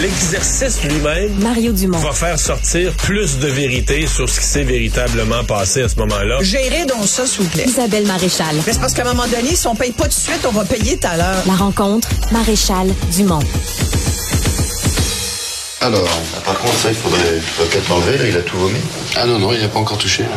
L'exercice lui-même Mario Dumont. va faire sortir plus de vérité sur ce qui s'est véritablement passé à ce moment-là. Gérez donc ça, s'il vous plaît. Isabelle Maréchal. Mais c'est parce qu'à un moment donné, si on paye pas tout de suite, on va payer tout à l'heure. La rencontre, Maréchal Dumont. Alors, Par contre, ça, il faudrait, faudrait peut-être l'enlever, là, il a tout vomi. ah non, non, il n'a pas encore touché. là.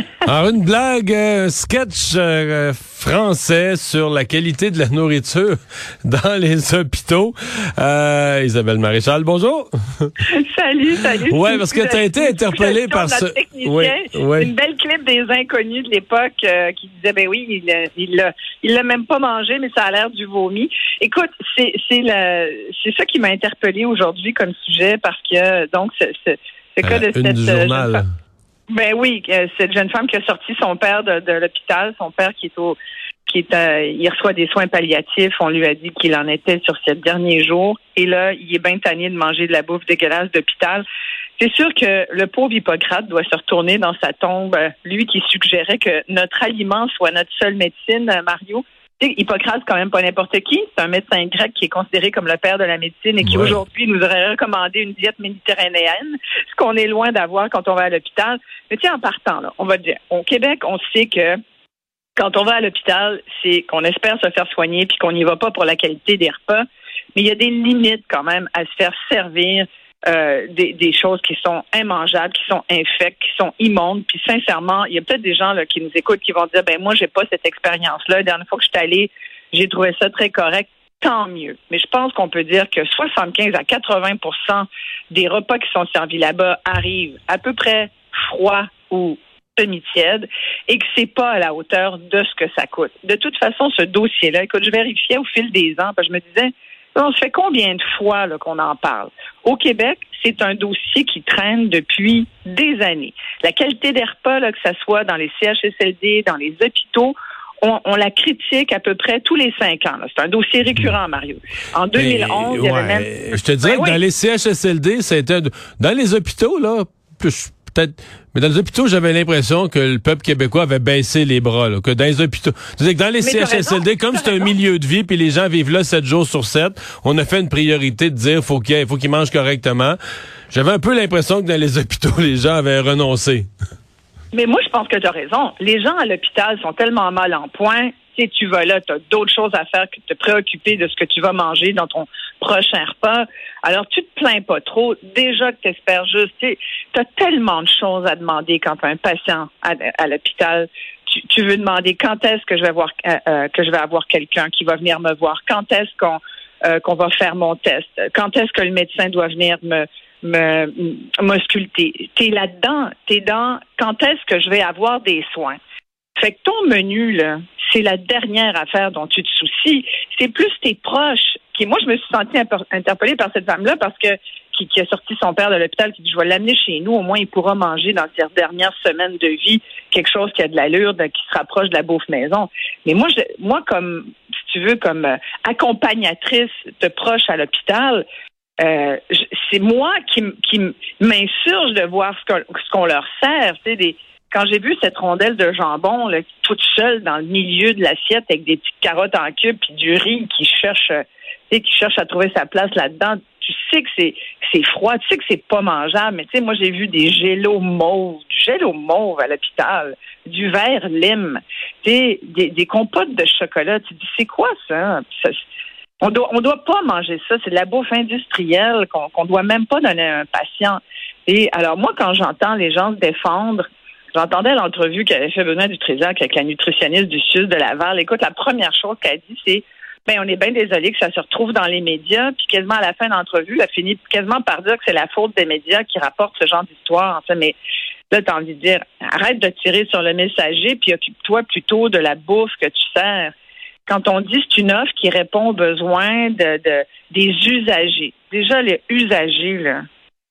Alors, une blague, euh, sketch euh, français sur la qualité de la nourriture dans les hôpitaux. Euh, Isabelle Maréchal, bonjour. Salut, salut. Ouais, parce que t'as été interpellé par ce-. Oui, oui. Une belle clip des inconnus de l'époque euh, qui disait, ben oui, il l'a- il même pas mangé, mais ça a l'air du vomi. Écoute, c'est c'est c'est ça qui m'a interpellé aujourd'hui comme sujet parce que, donc, ce, ce, ce cas de cette du journal. Ben oui, euh, cette jeune femme qui a sorti son père de, de l'hôpital, son père qui est au qui est euh, il reçoit des soins palliatifs, on lui a dit qu'il en était sur ses derniers jours et là, il est bien tanné de manger de la bouffe dégueulasse d'hôpital. C'est sûr que le pauvre Hippocrate doit se retourner dans sa tombe, lui qui suggérait que notre aliment soit notre seule médecine, euh, Mario. Hippocrate, quand même pas n'importe qui. C'est un médecin grec qui est considéré comme le père de la médecine et qui Ouais. aujourd'hui nous aurait recommandé une diète méditerranéenne, ce qu'on est loin d'avoir quand on va à l'hôpital. Mais tiens, en partant, là, on va dire, au Québec, on sait que quand on va à l'hôpital, c'est qu'on espère se faire soigner puis qu'on n'y va pas pour la qualité des repas. Mais il y a des limites quand même à se faire servir euh, des, des choses qui sont immangeables, qui sont infectes, qui sont immondes. Puis sincèrement, il y a peut-être des gens là, qui nous écoutent qui vont dire ben moi j'ai pas cette expérience-là. La dernière fois que je suis allée, j'ai trouvé ça très correct. Tant mieux. Mais je pense qu'on peut dire que 75 à 80% des repas qui sont servis là-bas arrivent à peu près froids ou semi-tièdes et que c'est pas à la hauteur de ce que ça coûte. De toute façon, ce dossier-là, écoute, je vérifiais au fil des ans, parce que je me disais, on se fait combien de fois qu'on en parle? Au Québec, c'est un dossier qui traîne depuis des années. La qualité des repas, là, que ce soit dans les CHSLD, dans les hôpitaux, on, on la critique à peu près tous les cinq ans. C'est un dossier récurrent, Mario. En 2011, il y avait ouais, même... Je te dirais Ben que dans oui. les CHSLD, c'était dans les hôpitaux là, plus peut-être mais dans les hôpitaux, j'avais l'impression que le peuple québécois avait baissé les bras là, que dans les hôpitaux, c'est que dans les CHSLD raison, comme c'est un milieu de vie puis les gens vivent là sept jours sur sept, on a fait une priorité de dire faut qu'il faut qu'ils mangent correctement. J'avais un peu l'impression que dans les hôpitaux, les gens avaient renoncé. Mais moi, je pense que tu as raison. Les gens à l'hôpital sont tellement mal en point. Tu vas là, tu as d'autres choses à faire que de te préoccuper de ce que tu vas manger dans ton prochain repas. Alors, tu te plains pas trop. Déjà que tu espères juste, tu as tellement de choses à demander quand tu as un patient à, l'hôpital. Tu, tu veux demander quand est-ce que je vais voir euh, euh, que je vais avoir quelqu'un qui va venir me voir, quand est-ce qu'on euh, qu'on va faire mon test, quand est-ce que le médecin doit venir me me m'ausculter? T'es là-dedans, t'es dans quand est-ce que je vais avoir des soins? Fait que ton menu, là, c'est la dernière affaire dont tu te soucies. C'est plus tes proches. Qui, moi, je me suis sentie interpellée par cette femme-là parce que qui, qui a sorti son père de l'hôpital, qui dit je vais l'amener chez nous, au moins il pourra manger dans ses dernières semaines de vie quelque chose qui a de l'allure, qui se rapproche de la bouffe maison. Mais moi, je, moi comme si tu veux, comme euh, accompagnatrice de proche à l'hôpital, euh, c'est moi qui, qui m'insurge de voir ce qu'on ce qu'on leur sert. Tu sais, des, quand j'ai vu cette rondelle de jambon là, toute seule dans le milieu de l'assiette avec des petites carottes en cube puis du riz qui cherche, euh, tu sais, qui cherche à trouver sa place là-dedans, tu sais que c'est c'est froid, tu sais que c'est pas mangeable. Mais tu sais, moi j'ai vu des gélos mauves, du gélo mauve à l'hôpital, du verre lime, sais, des, des compotes de chocolat. Tu dis c'est quoi ça? Ça on doit, on doit pas manger ça. C'est de la bouffe industrielle qu'on qu'on doit même pas donner à un patient. Et alors, moi, quand j'entends les gens se défendre, j'entendais l'entrevue qu'avait fait Benoît Dutrisac avec la nutritionniste du Sud de Laval. Écoute, la première chose qu'elle dit, c'est ben, on est bien désolé que ça se retrouve dans les médias, puis quasiment à la fin de l'entrevue, elle finit quasiment par dire que c'est la faute des médias qui rapportent ce genre d'histoire. En mais là, t'as envie de dire, arrête de tirer sur le messager, puis occupe-toi plutôt de la bouffe que tu sers quand on dit c'est une offre qui répond aux besoins de, de- des usagers. Déjà, les usagers, là,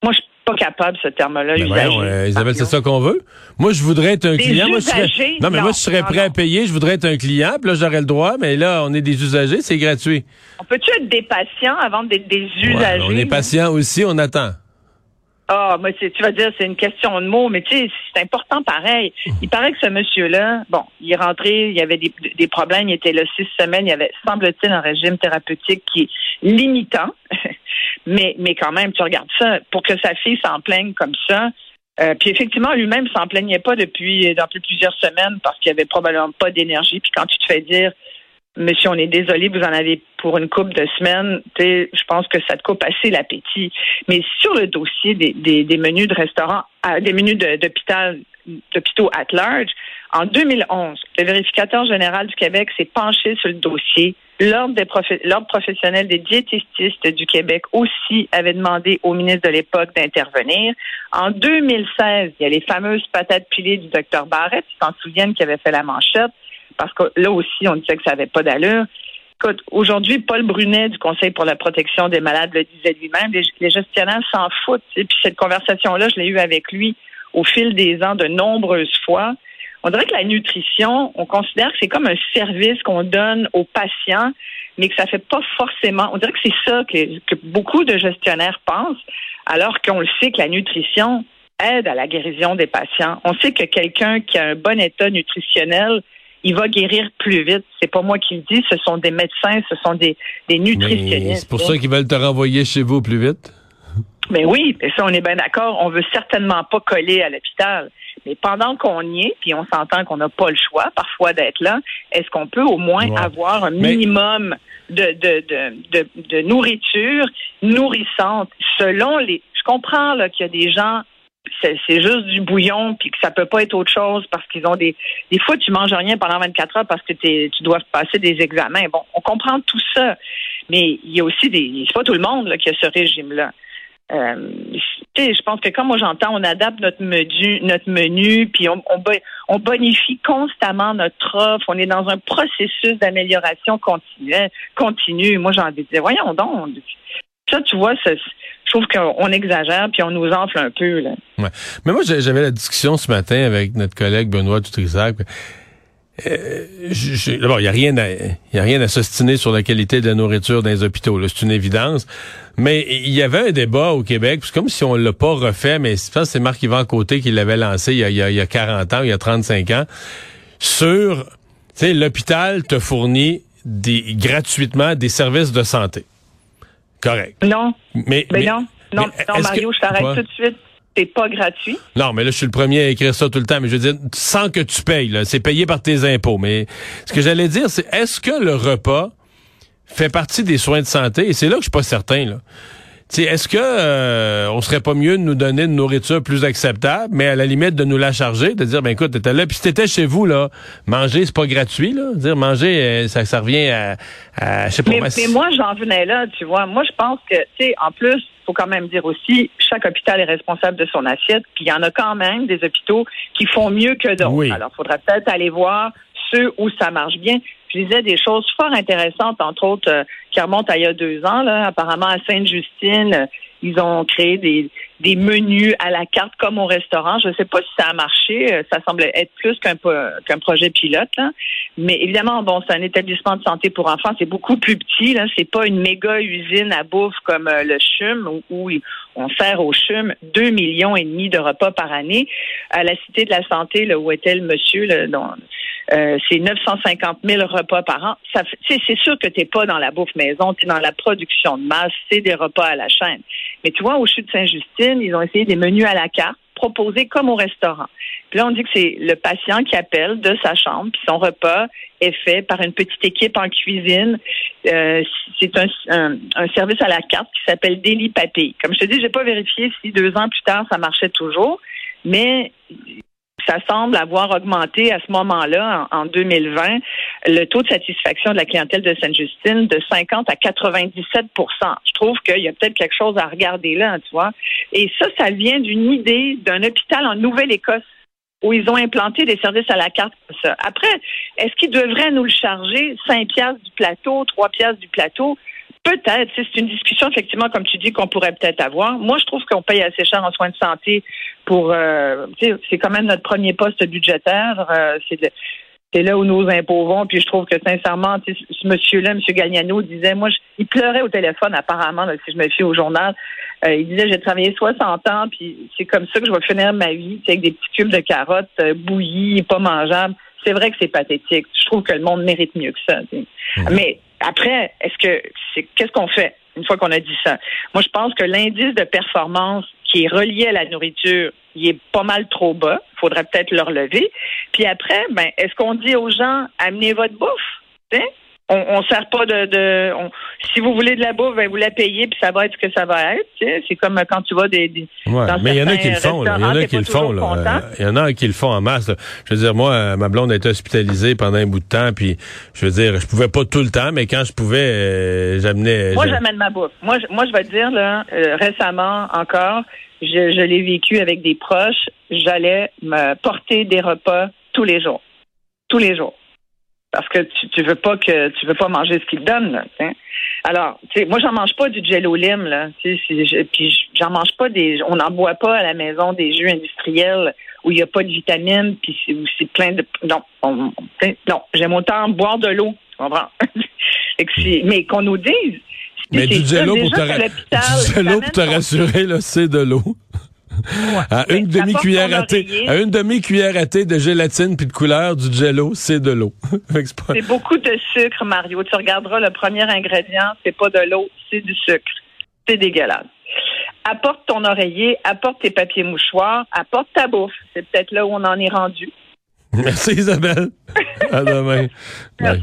moi, je pas capable ce terme-là, Ben euh, Isabelle, c'est ça qu'on veut? Moi, je voudrais être un Des client. Moi, je serais... Non, mais moi, je serais non, prêt à payer. Je voudrais être un client. Puis là, j'aurais le droit. Mais là, on est des usagers. C'est gratuit. On peut-tu être des patients avant d'être des Ouais, usagers? on est patient aussi. On attend. Ah, moi, tu vas dire, c'est une question de mots, mais tu sais, c'est important pareil. Il paraît que ce monsieur-là, bon, il est rentré, il y avait des, des problèmes, il était là six semaines, il y avait, semble-t-il, un régime thérapeutique qui est limitant. Mais, mais quand même, tu regardes ça, pour que sa fille s'en plaigne comme ça, euh, puis effectivement, lui-même s'en plaignait pas depuis, depuis plusieurs semaines parce qu'il avait probablement pas d'énergie. Puis quand tu te fais dire Monsieur, on est désolé, vous en avez pour une coupe de semaines. Je pense que ça te coupe assez l'appétit. Mais sur le dossier des, des, menus de restaurant, des menus d'hôpital, d'hôpitaux at large, en 2011, le vérificateur général du Québec s'est penché sur le dossier. L'Ordre professionnel des diététistes du Québec aussi avait demandé au ministre de l'époque d'intervenir. En 2016, il y a les fameuses patates pilées du docteur Barrett, tu t'en souviens, qui avait fait la manchette parce que là aussi, on disait que ça n'avait pas d'allure. Écoute, aujourd'hui, Paul Brunet du Conseil pour la protection des malades le disait lui-même, les, gestionnaires s'en foutent. Et puis cette conversation-là, je l'ai eue avec lui au fil des ans de nombreuses fois. On dirait que la nutrition, on considère que c'est comme un service qu'on donne aux patients, mais que ça fait pas forcément. On dirait que c'est ça que, que beaucoup de gestionnaires pensent, alors qu'on le sait que la nutrition aide à la guérison des patients. On sait que quelqu'un qui a un bon état nutritionnel, il va guérir plus vite. C'est pas moi qui le dis, ce sont des médecins, ce sont des, des nutritionnistes. C'est pour ça qu'ils veulent te renvoyer chez vous plus vite? Mais oui, et ça, on est bien d'accord. On veut certainement pas coller à l'hôpital. Mais pendant qu'on y est, puis on s'entend qu'on n'a pas le choix parfois d'être là, est-ce qu'on peut au moins avoir un minimum de, de, de, de, nourriture nourrissante selon les... Je comprends là, qu'il y a des gens c'est juste du bouillon puis que ça peut pas être autre chose parce qu'ils ont des des fois tu manges rien pendant 24 heures parce que tu dois passer des examens. Bon, on comprend tout ça, mais il y a aussi des c'est pas tout le monde là, qui a ce régime là. Euh, je pense que comme moi j'entends, on adapte notre menu, notre menu, puis on, on, bonifie constamment notre offre. On est dans un processus d'amélioration continue. Moi, j'ai envie de dire, voyons donc. Ça, tu vois, je trouve qu'on exagère puis on nous enfle un peu. Là. Mais moi, j'avais la discussion ce matin avec notre collègue Benoît Dutrisac. Euh, D'abord, il n'y a rien à, y a rien à s'ostiner sur la qualité de la nourriture dans les hôpitaux. C'est une évidence. Mais il y avait un débat au Québec, c'est comme si on l'a pas refait, mais je pense que c'est Marc-Yvan Côté qui l'avait lancé il y, a, il, y a, 40 ans, il y a 35 ans, sur, tu sais, l'hôpital te fournit des, gratuitement des services de santé. Correct. Non. Mais, mais, non. Non, non Mario, je t'arrête tout de suite c'est pas gratuit. Non, mais là, je suis le premier à écrire ça tout le temps, mais je veux dire, sans que tu payes, c'est payé par tes impôts. Mais ce que j'allais dire, c'est est-ce que le repas fait partie des soins de santé? Et c'est là que je suis pas certain, là. Est-ce que euh, on serait pas mieux de nous donner une nourriture plus acceptable, mais à la limite de nous la charger, de dire ben écoute, t'étais là, puis si t'étais chez vous là, manger c'est pas gratuit là, dire manger euh, ça, ça revient à, à je sais pas. Mais, mais moi j'en venais là, tu vois, moi je pense que tu sais en plus faut quand même dire aussi, chaque hôpital est responsable de son assiette, puis il y en a quand même des hôpitaux qui font mieux que d'autres. Alors, il faudra peut-être aller voir ceux où ça marche bien. Je disais des choses fort intéressantes, entre autres, euh, qui remontent à il y a deux ans. Là, apparemment, à Sainte-Justine, ils ont créé des, menus à la carte comme au restaurant. Je ne sais pas si ça a marché. Euh, ça semble être plus qu'un projet pilote. Mais évidemment, bon, c'est un établissement de santé pour enfants. C'est beaucoup plus petit. Là, c'est pas une méga usine à bouffe comme euh, le CHUM où, on sert au CHUM deux millions et demi de repas par année. À la Cité de la Santé, là, où était le monsieur, là, dont, euh, c'est 950 000 repas par an. C'est sûr que tu n'es pas dans la bouffe maison, tu es dans la production de masse, c'est des repas à la chaîne. Mais tu vois, au CHU de Saint-Justine, ils ont essayé des menus à la carte proposés comme au restaurant. Puis là, on dit que c'est le patient qui appelle de sa chambre, puis son repas est fait par une petite équipe en cuisine. Euh, c'est un, service à la carte qui s'appelle Daily Papy. Comme je te dis, j'ai pas vérifié si deux ans plus tard ça marchait toujours, mais ça semble avoir augmenté à ce moment-là, en, 2020, le taux de satisfaction de la clientèle de Sainte-Justine de 50 à 97% Je trouve qu'il y a peut-être quelque chose à regarder là, tu vois. Et ça, ça vient d'une idée d'un hôpital en Nouvelle-Écosse où ils ont implanté des services à la carte comme ça. Après, est-ce qu'ils devraient nous le charger? 5 piastres du plateau, 3 piastres du plateau? Peut-être. C'est une discussion, effectivement, comme tu dis, qu'on pourrait peut-être avoir. Moi, je trouve qu'on paye assez cher en soins de santé pour. Euh, c'est quand même notre premier poste budgétaire. Euh, c'est là où nos impôts vont. Puis je trouve que sincèrement, ce monsieur-là, M. Gagnano, disait, moi, je- il pleurait au téléphone apparemment, là, si je me fie au journal. Euh, il disait, j'ai travaillé 60 ans, puis c'est comme ça que je vais finir ma vie, avec des petits cubes de carottes euh, bouillies, pas mangeables. C'est vrai que c'est pathétique. Je trouve que le monde mérite mieux que ça. sais. Mais après, est-ce que c'est qu'est-ce qu'on fait une fois qu'on a dit ça? Moi, je pense que l'indice de performance qui est relié à la nourriture, il est pas mal trop bas. Il faudrait peut-être le relever. Puis après, ben, est-ce qu'on dit aux gens amenez votre bouffe? Tu sais? On, on sert pas de, de on- si vous voulez de la bouffe, ben vous la payez puis ça va être ce que ça va être. tu sais. C'est comme quand tu vas des, des Ouais, dans mais il y en a qui le font. Il y en a qui le font, Il y en a qui le font en masse. là. Je veux dire, moi, ma blonde a été hospitalisée pendant un bout de temps, puis je veux dire, je pouvais pas tout le temps, mais quand je pouvais, euh, j'amenais. Moi, j'a- j'amène ma bouffe. Moi, je, moi, je vais te dire, là, euh, récemment encore, je, je l'ai vécu avec des proches. J'allais me porter des repas tous les jours. Tous les jours. Parce que tu, tu veux pas que tu veux pas manger ce qu'ils te donnent, là. tu sais. Alors, tu sais, moi, j'en mange pas du jello lime, là. Tu sais, puis j'en mange pas des. On n'en boit pas à la maison des jus industriels où il n'y a pas de vitamines, puis c'est, où c'est plein de. Non, on- non. J'aime autant boire de l'eau. Tu comprends? Mais qu'on nous dise. Mais du jello pour te, ra- du pour te rassurer, là, c'est de l'eau. À une demi-cuillère à thé, à une demi-cuillère à thé de gélatine puis de couleur du jello, c'est de l'eau. C'est pas- beaucoup de sucre, Mario. Tu regarderas le premier ingrédient, c'est pas de l'eau, c'est du sucre. C'est dégueulasse. Apporte ton oreiller, apporte tes papiers mouchoirs, apporte ta bouffe. C'est peut-être là où on en est rendu. Merci Isabelle. À demain. Bye.